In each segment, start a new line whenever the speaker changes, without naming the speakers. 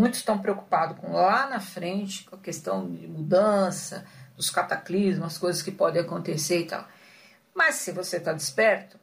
Muitos estão preocupados com lá na frente, com a questão de mudança, dos cataclismos, as coisas que podem acontecer e tal. Mas se você está desperto,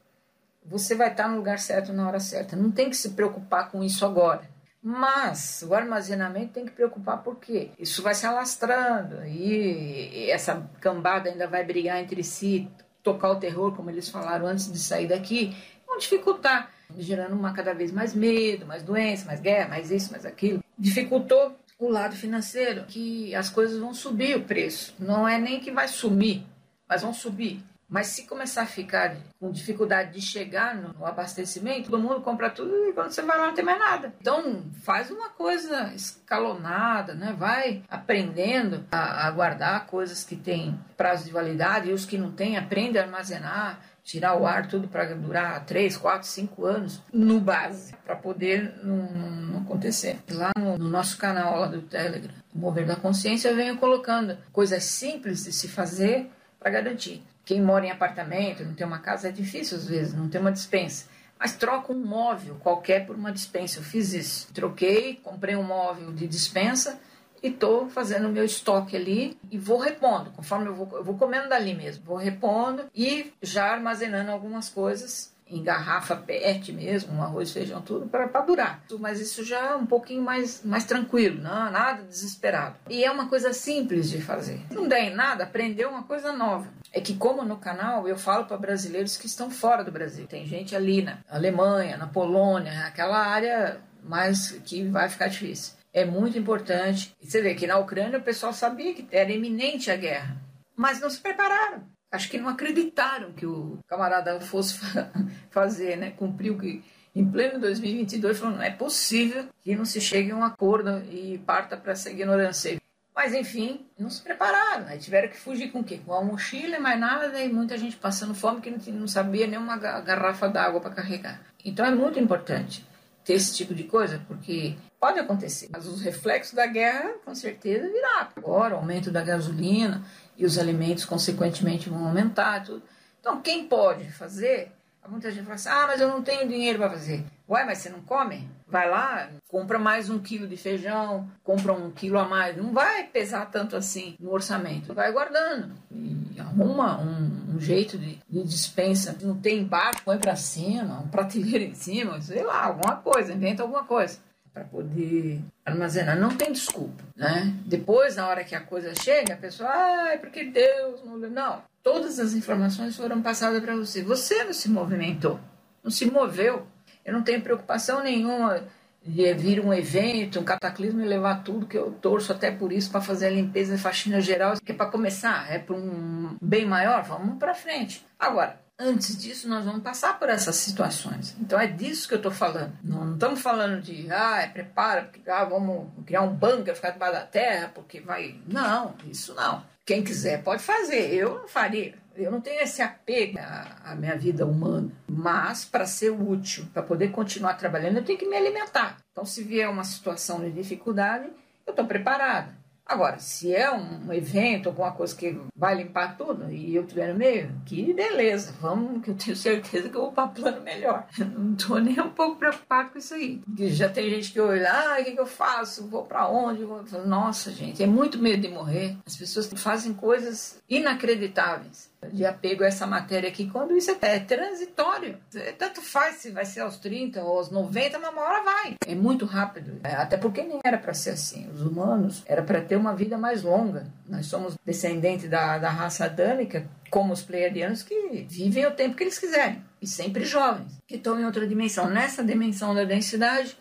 você vai estar tá no lugar certo na hora certa. Não tem que se preocupar com isso agora. Mas o armazenamento tem que preocupar porque isso vai se alastrando e essa cambada ainda vai brigar entre si, tocar o terror, como eles falaram antes de sair daqui, vão dificultar, gerando uma cada vez mais medo, mais doença, mais guerra, mais isso, mais aquilo. Dificultou o lado financeiro, que as coisas vão subir o preço. Não é nem que vai sumir, mas vão subir. Mas se começar a ficar com dificuldade de chegar no, abastecimento, todo mundo compra tudo e quando você vai lá não tem mais nada. Então faz uma coisa escalonada, né? Vai aprendendo a, a guardar coisas que têm prazo de validade e os que não têm, aprende a armazenar tirar o ar tudo para durar 3, 4, 5 anos no base, para poder não, não, acontecer. Lá no, no, nosso canal lá do Telegram, o Mover da Consciência, eu venho colocando coisas simples de se fazer para garantir. Quem mora em apartamento, não tem uma casa, é difícil às vezes, não tem uma dispensa. Mas troca um móvel qualquer por uma dispensa. Eu fiz isso. Troquei, comprei um móvel de dispensa e estou fazendo o meu estoque ali e vou repondo, conforme eu vou, eu vou comendo dali mesmo, vou repondo e já armazenando algumas coisas em garrafa PET mesmo, um arroz, feijão, tudo, para durar. Mas isso já é um pouquinho mais, mais tranquilo, não, nada desesperado. E é uma coisa simples de fazer. Não der em nada, aprender uma coisa nova. É que, como no canal, eu falo para brasileiros que estão fora do Brasil. Tem gente ali na Alemanha, na Polônia, aquela área mais que vai ficar difícil. É muito importante. E você vê que na Ucrânia o pessoal sabia que era iminente a guerra, mas não se prepararam acho que não acreditaram que o camarada fosse fazer, né? Cumpriu que em pleno 2022 falou, não é possível que não se chegue a um acordo e parta para essa ignorância. Mas enfim, não se prepararam, né? tiveram que fugir com o quê? Com a mochila, mais nada, e muita gente passando fome que não, não sabia nem uma garrafa d'água para carregar. Então é muito importante ter esse tipo de coisa, porque pode acontecer, mas os reflexos da guerra com certeza virá. Agora, o aumento da gasolina, e os alimentos, consequentemente, vão aumentar. Tudo. Então, quem pode fazer? Muita gente fala assim: ah, mas eu não tenho dinheiro para fazer. Ué, mas você não come? Vai lá, compra mais um quilo de feijão, compra um quilo a mais. Não vai pesar tanto assim no orçamento. Vai guardando e arruma um, um jeito de, de, dispensa. Não tem embaixo, põe para cima, um prateleiro em cima, sei lá, alguma coisa, inventa alguma coisa para poder armazenar. Não tem desculpa, né? Depois, na hora que a coisa chega, a pessoa, ai, porque Deus não... Não, todas as informações foram passadas para você. Você não se movimentou, não se moveu. Eu não tenho preocupação nenhuma de vir um evento, um cataclismo e levar tudo, que eu torço até por isso para fazer a limpeza e faxina geral, que é para começar, é para um bem maior, vamos para frente. Agora, Antes disso, nós vamos passar por essas situações. Então é disso que eu estou falando. Não, estamos falando de, ah, é, prepara, porque ah, vamos criar um bunker, ficar debaixo da terra, porque vai. Não, isso não. Quem quiser pode fazer. Eu não faria. Eu não tenho esse apego à, à minha vida humana. Mas, para ser útil, para poder continuar trabalhando, eu tenho que me alimentar. Então, se vier uma situação de dificuldade, eu estou preparada. Agora, se é um evento, alguma coisa que vai limpar tudo e eu estiver no meio, que beleza, vamos, que eu tenho certeza que eu vou para plano melhor. Não estou nem um pouco preocupado com isso aí. Porque já tem gente que olha, ah, o que, que eu faço? Vou para onde? Nossa, gente, é muito medo de morrer. As pessoas fazem coisas inacreditáveis de apego a essa matéria aqui, quando isso é transitório. Tanto faz se vai ser aos 30 ou aos 90, mas uma hora vai. É muito rápido. É, até porque nem era para ser assim. Os humanos era para ter uma vida mais longa. Nós somos descendentes da, da raça adâmica, como os pleiadianos, que vivem o tempo que eles quiserem. E sempre jovens, que estão em outra dimensão. Nessa dimensão da densidade,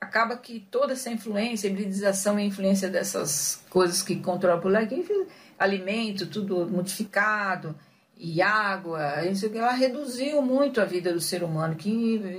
acaba que toda essa influência, hibridização e influência dessas coisas que controlam por aqui alimento, tudo modificado, e água, isso que ela reduziu muito a vida do ser humano, que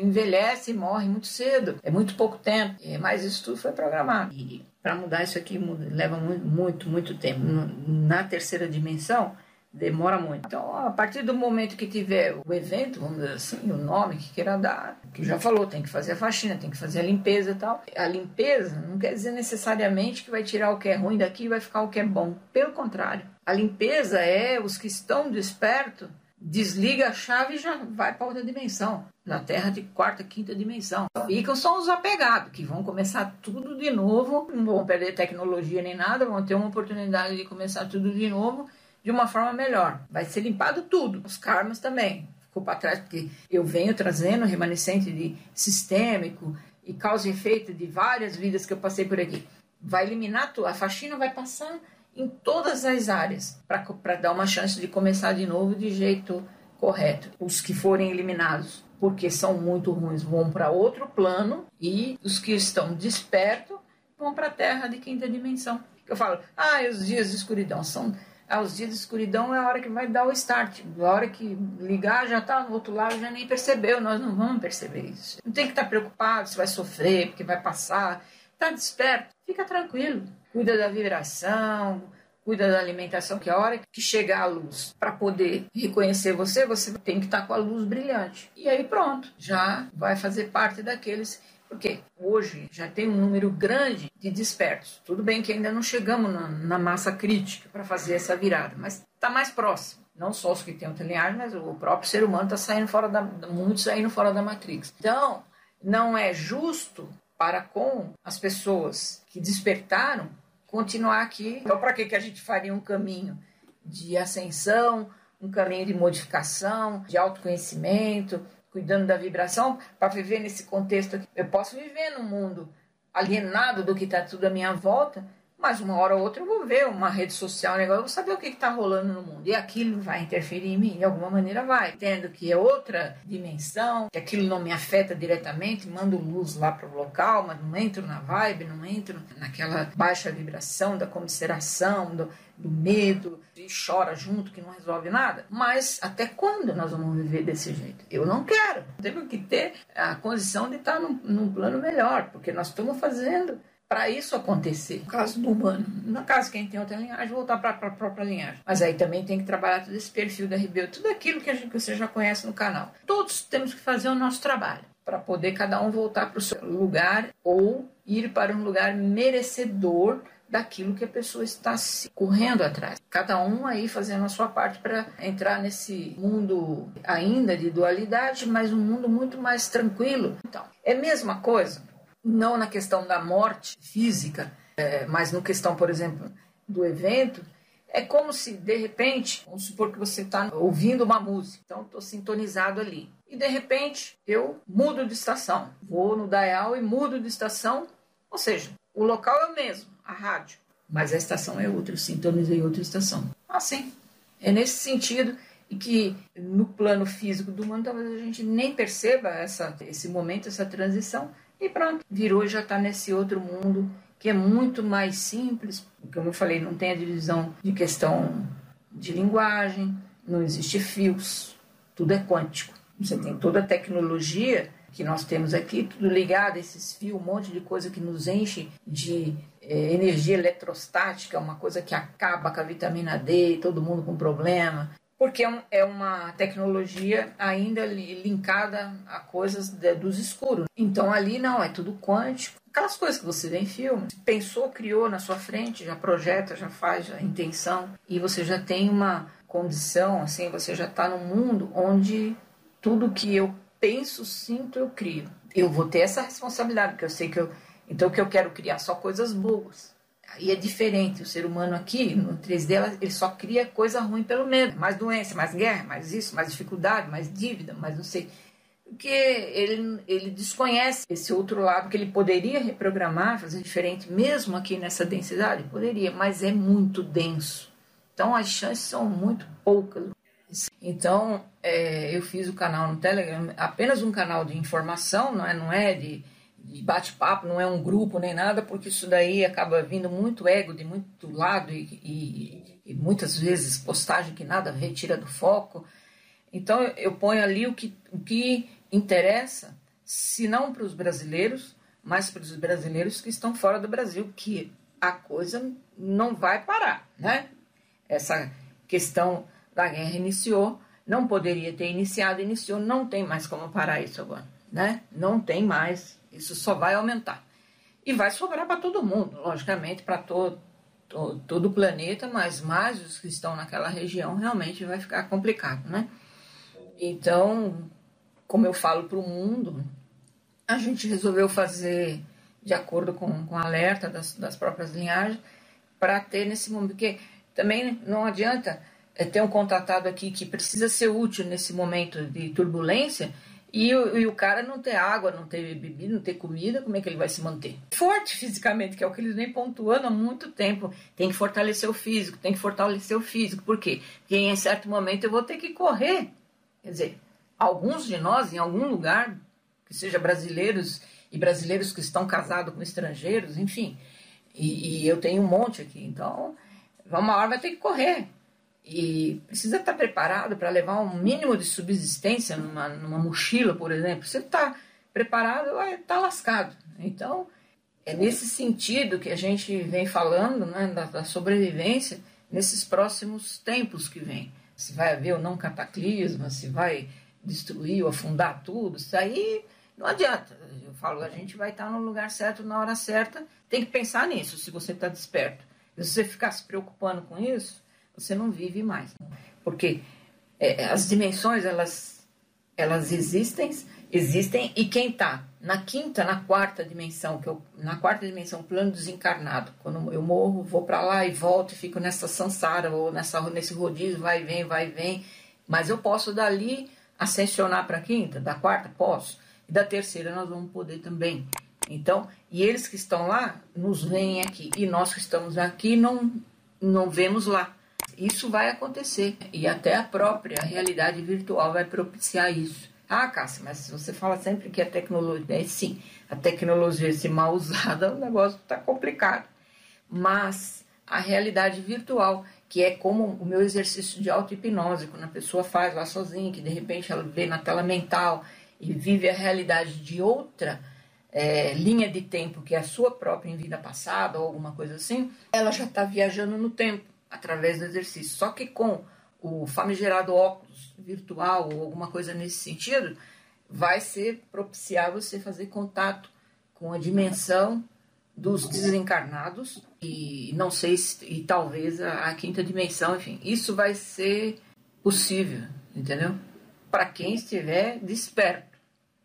envelhece e morre muito cedo. É muito pouco tempo, mas isso tudo foi programado. E para mudar isso aqui leva muito, muito, muito tempo. Na terceira dimensão, demora muito. Então, a partir do momento que tiver o evento, vamos dizer assim, o nome que queira dar, que já falou, tem que fazer a faxina, tem que fazer a limpeza e tal. A limpeza não quer dizer necessariamente que vai tirar o que é ruim daqui e vai ficar o que é bom. Pelo contrário, a limpeza é os que estão despertos desliga a chave e já vai para outra dimensão, na Terra de quarta, quinta dimensão. Ficam só os apegados, que vão começar tudo de novo, não vão perder tecnologia nem nada, vão ter uma oportunidade de começar tudo de novo de uma forma melhor. Vai ser limpado tudo, os karmas também. Ficou para trás, porque eu venho trazendo remanescente de sistêmico e causa e efeito de várias vidas que eu passei por aqui. Vai eliminar tudo, a faxina vai passar em todas as áreas para dar uma chance de começar de novo de jeito correto. Os que forem eliminados porque são muito ruins vão para outro plano e os que estão despertos vão para a Terra de quinta dimensão. Eu falo, ah, os dias de escuridão são os dias de escuridão é a hora que vai dar o start. A hora que ligar já está no outro lado, já nem percebeu. Nós não vamos perceber isso. Não tem que estar tá preocupado se vai sofrer, porque vai passar. Está desperto, fica tranquilo cuida da vibração, cuida da alimentação, que a hora que chegar a luz para poder reconhecer você, você tem que estar tá com a luz brilhante. E aí pronto, já vai fazer parte daqueles. Porque hoje já tem um número grande de despertos. Tudo bem que ainda não chegamos na, na massa crítica para fazer essa virada, mas está mais próximo. Não só os que têm outra linhagem, mas o próprio ser humano está saindo fora da. muito saindo fora da Matrix. Então, não é justo para com as pessoas que despertaram continuar aqui. Então, para que a gente faria um caminho de ascensão, um caminho de modificação, de autoconhecimento, cuidando da vibração, para viver nesse contexto? Eu posso viver num mundo alienado do que está tudo à minha volta, mas uma hora ou outra eu vou ver uma rede social, um negócio, eu vou saber o que está rolando no mundo. E aquilo vai interferir em mim, de alguma maneira vai. Entendo que é outra dimensão, que aquilo não me afeta diretamente, mando luz lá para o local, mas não entro na vibe, não entro naquela baixa vibração da comisseração, do, do medo, e chora junto que não resolve nada. Mas até quando nós vamos viver desse jeito? Eu não quero. Temos que ter a condição de estar num, num plano melhor, porque nós estamos fazendo para isso acontecer. No caso do humano, no caso quem tem outra linhagem, voltar para a própria linhagem. Mas aí também tem que trabalhar todo esse perfil da Rebel, tudo aquilo que, a gente, que você já conhece no canal. Todos temos que fazer o nosso trabalho para poder cada um voltar para o seu lugar ou ir para um lugar merecedor daquilo que a pessoa está se correndo atrás. Cada um aí fazendo a sua parte para entrar nesse mundo ainda de dualidade, mas um mundo muito mais tranquilo. Então, é a mesma coisa não na questão da morte física, é, mas no questão, por exemplo, do evento, é como se, de repente, vamos supor que você está ouvindo uma música, então estou sintonizado ali. E, de repente, eu mudo de estação. Vou no dial e mudo de estação. Ou seja, o local é o mesmo, a rádio, mas a estação é outra. Eu sintonizei outra estação. Assim, é nesse sentido e que no plano físico do mundo talvez a gente nem perceba essa, esse momento, essa transição, e pronto, virou e já está nesse outro mundo que é muito mais simples. Como eu falei, não tem a divisão de questão de linguagem, não existe fios, tudo é quântico. Você tem toda a tecnologia que nós temos aqui, tudo ligado a esses fios, um monte de coisa que nos enche de é, energia eletrostática, uma coisa que acaba com a vitamina D, todo mundo com problema porque é, é uma tecnologia ainda linkada a coisas dos escuros. Então ali não, é tudo quântico. Aquelas coisas que você vê em filme, pensou, criou na sua frente, já projeta, já faz a intenção, e você já tem uma condição, assim, você já está num mundo onde tudo que eu penso, sinto, eu crio. Eu vou ter essa responsabilidade, porque eu sei que eu. Então, que eu quero criar só coisas boas. Aí é diferente. O ser humano aqui, no 3D, ele só cria coisa ruim pelo medo. Mais doença, mais guerra, mais isso, mais dificuldade, mais dívida, mais não sei. Porque ele, ele desconhece esse outro lado que ele poderia reprogramar, fazer diferente, mesmo aqui nessa densidade? Poderia, mas é muito denso. Então as chances são muito poucas. Então é, eu fiz o canal no Telegram, apenas um canal de informação, não é, não é de de bate-papo, não é um grupo nem nada, porque isso daí acaba vindo muito ego de muito lado e, e, e muitas vezes postagem que nada retira do foco. Então eu ponho ali o que, o que interessa, se não para os brasileiros, mas para os brasileiros que estão fora do Brasil, que a coisa não vai parar, né? Essa questão da guerra iniciou, não poderia ter iniciado, iniciou, não tem mais como parar isso agora, né? Não tem mais isso só vai aumentar. E vai sobrar para todo mundo, logicamente, para todo, todo, todo o planeta, mas mais os que estão naquela região realmente vai ficar complicado, né? Então, como eu falo para o mundo, a gente resolveu fazer de acordo com, com o alerta das, das próprias linhagens para ter nesse momento. Porque também não adianta é, ter um contratado aqui que precisa ser útil nesse momento de turbulência e o, e o, cara não ter água, não ter bebida, não ter comida, como é que ele vai se manter? Forte fisicamente, que é o que eles vêm pontuando há muito tempo. Tem que fortalecer o físico, tem que fortalecer o físico. Por quê? Porque em certo momento eu vou ter que correr. Quer dizer, alguns de nós, em algum lugar, que seja brasileiros e brasileiros que estão casados com estrangeiros, enfim. E, e eu tenho um monte aqui. Então, uma hora vai ter que correr e precisa estar preparado para levar um mínimo de subsistência numa, numa mochila, por exemplo. Você está preparado, vai estar tá lascado. Então, é nesse sentido que a gente vem falando né, da, da sobrevivência nesses próximos tempos que vem. Se vai haver ou não cataclisma, se vai destruir ou afundar tudo, isso aí não adianta. Eu falo, a gente vai estar no lugar certo na hora certa. Tem que pensar nisso se você está desperto. Se você ficar se preocupando com isso, você não vive mais. Porque é, as dimensões, elas, elas existem, existem, e quem está na quinta, na quarta dimensão, que eu, na quarta dimensão, plano desencarnado, quando eu morro, vou para lá e volto e fico nessa sansara, ou nessa, nesse rodízio, vai e vem, vai e vem, mas eu posso dali ascensionar para a quinta, da quarta, posso, e da terceira nós vamos poder também. Então, e eles que estão lá nos veem aqui, e nós que estamos aqui não, não vemos lá. Isso vai acontecer e até a própria realidade virtual vai propiciar isso. Ah, Cássia, mas você fala sempre que a tecnologia é sim, a tecnologia se mal usada, o negócio está complicado. Mas a realidade virtual, que é como o meu exercício de auto-hipnose, quando a pessoa faz lá sozinha, que de repente ela vê na tela mental e vive a realidade de outra é, linha de tempo, que é a sua própria em vida passada ou alguma coisa assim, ela já está viajando no tempo através do exercício. Só que com o famigerado óculos virtual ou alguma coisa nesse sentido, vai ser propiciar você fazer contato com a dimensão dos desencarnados e não sei se, e talvez a, a quinta dimensão, enfim, isso vai ser possível, entendeu? Para quem estiver desperto,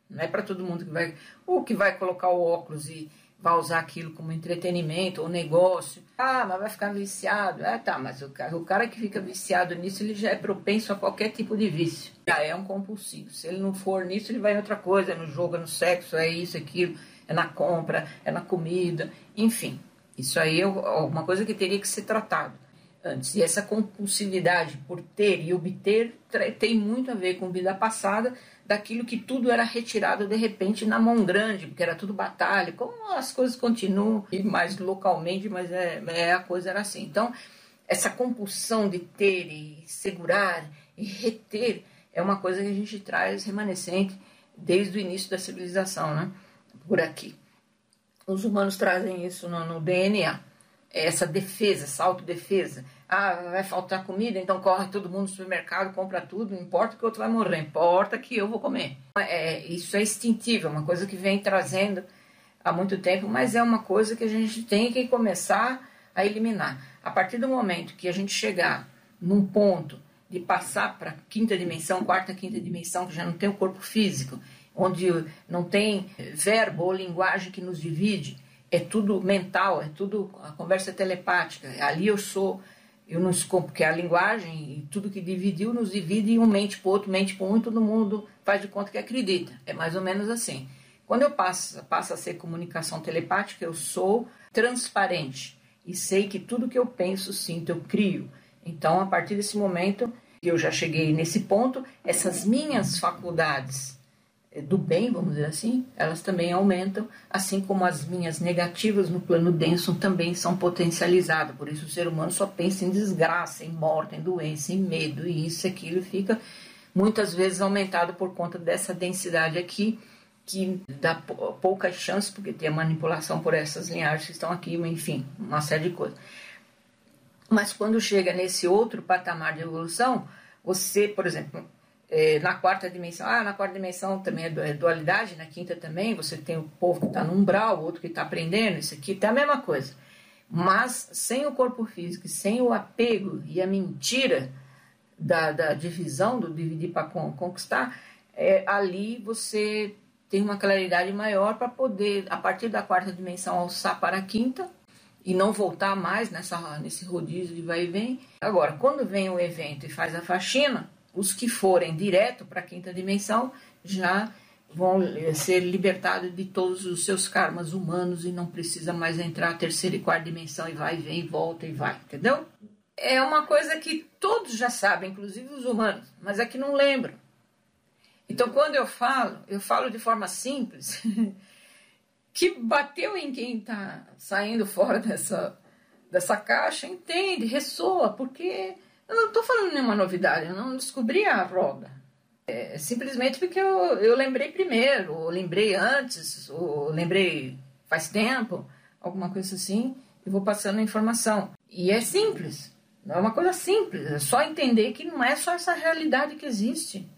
não é para todo mundo que vai ou que vai colocar o óculos e vai usar aquilo como entretenimento ou negócio. Ah, mas vai ficar viciado. É, tá, mas o cara, o cara que fica viciado nisso, ele já é propenso a qualquer tipo de vício. Já é um compulsivo. Se ele não for nisso, ele vai em outra coisa, é no jogo, é no sexo, é isso, aquilo, é na compra, é na comida, enfim. Isso aí é alguma coisa que teria que ser tratado antes. E essa compulsividade por ter e obter tem muito a ver com vida passada, daquilo que tudo era retirado de repente na mão grande, porque era tudo batalha, como as coisas continuam, e mais localmente, mas é, é, a coisa era assim. Então, essa compulsão de ter e segurar e reter é uma coisa que a gente traz remanescente desde o início da civilização, né? Por aqui. Os humanos trazem isso no, no DNA, essa defesa, essa autodefesa ah, vai faltar comida, então corre todo mundo no supermercado, compra tudo, não importa que o outro vai morrer, importa que eu vou comer. É, isso é instintivo, é uma coisa que vem trazendo há muito tempo, mas é uma coisa que a gente tem que começar a eliminar. A partir do momento que a gente chegar num ponto de passar para quinta dimensão, quarta, quinta dimensão, que já não tem o corpo físico, onde não tem verbo ou linguagem que nos divide, é tudo mental, é tudo a conversa telepática. Ali eu sou eu não porque a linguagem e tudo que dividiu nos divide e um mente para outro, mente para um, e todo mundo faz de conta que acredita. É mais ou menos assim. Quando eu passo, passo a ser comunicação telepática, eu sou transparente e sei que tudo que eu penso, sinto, eu crio. Então, a partir desse momento, eu já cheguei nesse ponto, essas minhas faculdades do bem, vamos dizer assim, elas também aumentam, assim como as minhas negativas no plano denso também são potencializadas. Por isso o ser humano só pensa em desgraça, em morte, em doença, em medo, e isso e aquilo fica muitas vezes aumentado por conta dessa densidade aqui, que dá pouca chance, porque tem a manipulação por essas linhagens que estão aqui, enfim, uma série de coisas. Mas quando chega nesse outro patamar de evolução, você, por exemplo, é, na quarta dimensão, ah, na quarta dimensão também é, é dualidade, na quinta também, você tem o povo que está no umbral, o outro que está aprendendo, isso aqui tá a mesma coisa. Mas sem o corpo físico, sem o apego e a mentira da, da divisão, do dividir para conquistar, é, ali você tem uma claridade maior para poder, a partir da quarta dimensão, alçar para a quinta e não voltar mais nessa, nesse rodízio de vai e vem. Agora, quando vem o evento e faz a faxina, os que forem direto para a quinta dimensão já vão eh, ser libertados de todos os seus karmas humanos e não precisa mais entrar a terceira e quarta dimensão e vai, vem, volta e vai, entendeu? É uma coisa que todos já sabem, inclusive os humanos, mas é que não lembram. Então, quando eu falo, eu falo de forma simples, que bateu em quem está saindo fora dessa, dessa caixa, entende, ressoa, porque eu não estou falando nenhuma novidade, eu não descobri a roda. É, simplesmente porque eu, eu lembrei primeiro, ou lembrei antes, ou lembrei faz tempo, alguma coisa assim, e vou passando a informação. E é simples, é uma coisa simples, é só entender que não é só essa realidade que existe.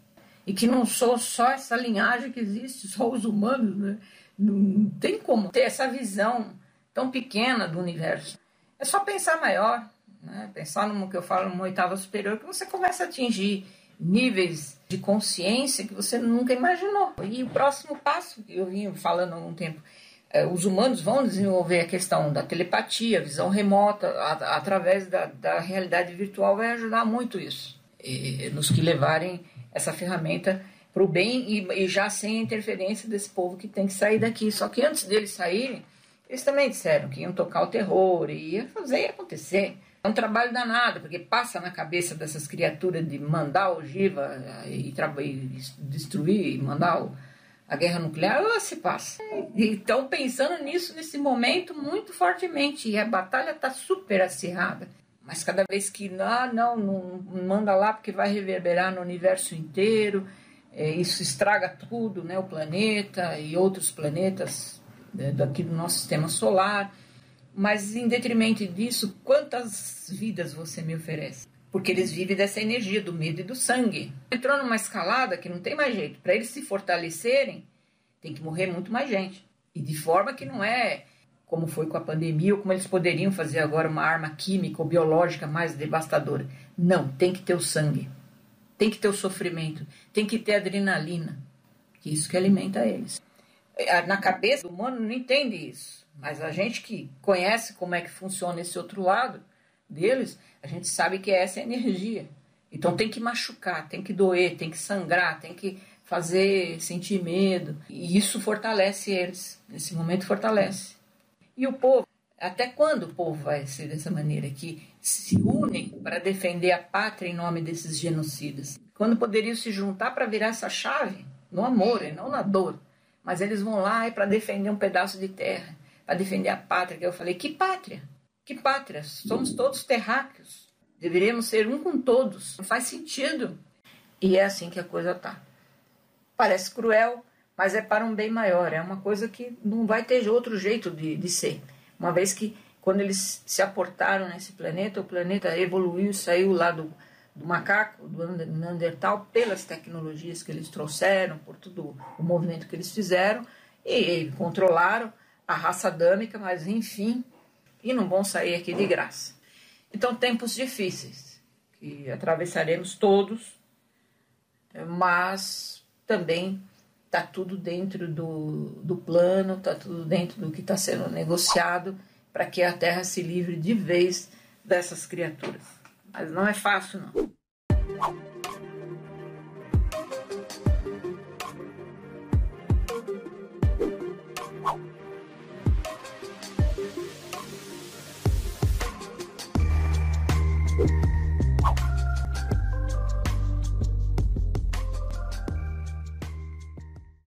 E que não sou só essa linhagem que existe, só os humanos, né? Não tem como ter essa visão tão pequena do universo. É só pensar maior, né? pensar no que eu falo, numa oitava superior, que você começa a atingir níveis de consciência que você nunca imaginou. E o próximo passo, eu vim falando há algum tempo, é, os humanos vão desenvolver a questão da telepatia, visão remota, a, através da, da, realidade virtual, vai ajudar muito isso, e, nos que levarem essa ferramenta para o bem e, e, já sem a interferência desse povo que tem que sair daqui. Só que antes deles saírem, eles também disseram que iam tocar o terror e ia fazer acontecer. É um trabalho danado, porque passa na cabeça dessas criaturas de mandar ogiva e, e destruir, mandar o, a guerra nuclear, ou se passa. E estão pensando nisso nesse momento muito fortemente, e a batalha está super acirrada. Mas cada vez que ah, não, não manda lá porque vai reverberar no universo inteiro, é, isso estraga tudo, né, o planeta e outros planetas né, daqui do nosso sistema solar. Mas em detrimento disso, quantas vidas você me oferece? Porque eles vivem dessa energia do medo e do sangue. Entrou numa escalada que não tem mais jeito. Para eles se fortalecerem, tem que morrer muito mais gente. E de forma que não é como foi com a pandemia, ou como eles poderiam fazer agora uma arma química ou biológica mais devastadora. Não, tem que ter o sangue. Tem que ter o sofrimento. Tem que ter adrenalina. Que isso que alimenta eles. Na cabeça do humano não entende isso. Mas a gente que conhece como é que funciona esse outro lado deles, a gente sabe que é essa energia. Então tem que machucar, tem que doer, tem que sangrar, tem que fazer sentir medo. E isso fortalece eles. Nesse momento fortalece. E o povo, até quando o povo vai ser dessa maneira? Que se unem para defender a pátria em nome desses genocidas. Quando poderiam se juntar para virar essa chave no amor e não na dor. Mas eles vão lá para defender um pedaço de terra para defender a pátria, que eu falei, que pátria? Que pátria? Somos todos terráqueos. Deveríamos ser um com todos. Não faz sentido. E é assim que a coisa tá. Parece cruel, mas é para um bem maior. É uma coisa que não vai ter outro jeito de, de ser. Uma vez que, quando eles se aportaram nesse planeta, o planeta evoluiu, saiu lá do, do macaco, do Neandertal, pelas tecnologias que eles trouxeram, por todo o movimento que eles fizeram, e, e controlaram a raça adâmica, mas enfim, e não vão sair aqui de graça. Então, tempos difíceis, que atravessaremos todos, mas também está tudo dentro do, do plano, está tudo dentro do que está sendo negociado para que a Terra se livre de vez dessas criaturas. Mas não é fácil, não.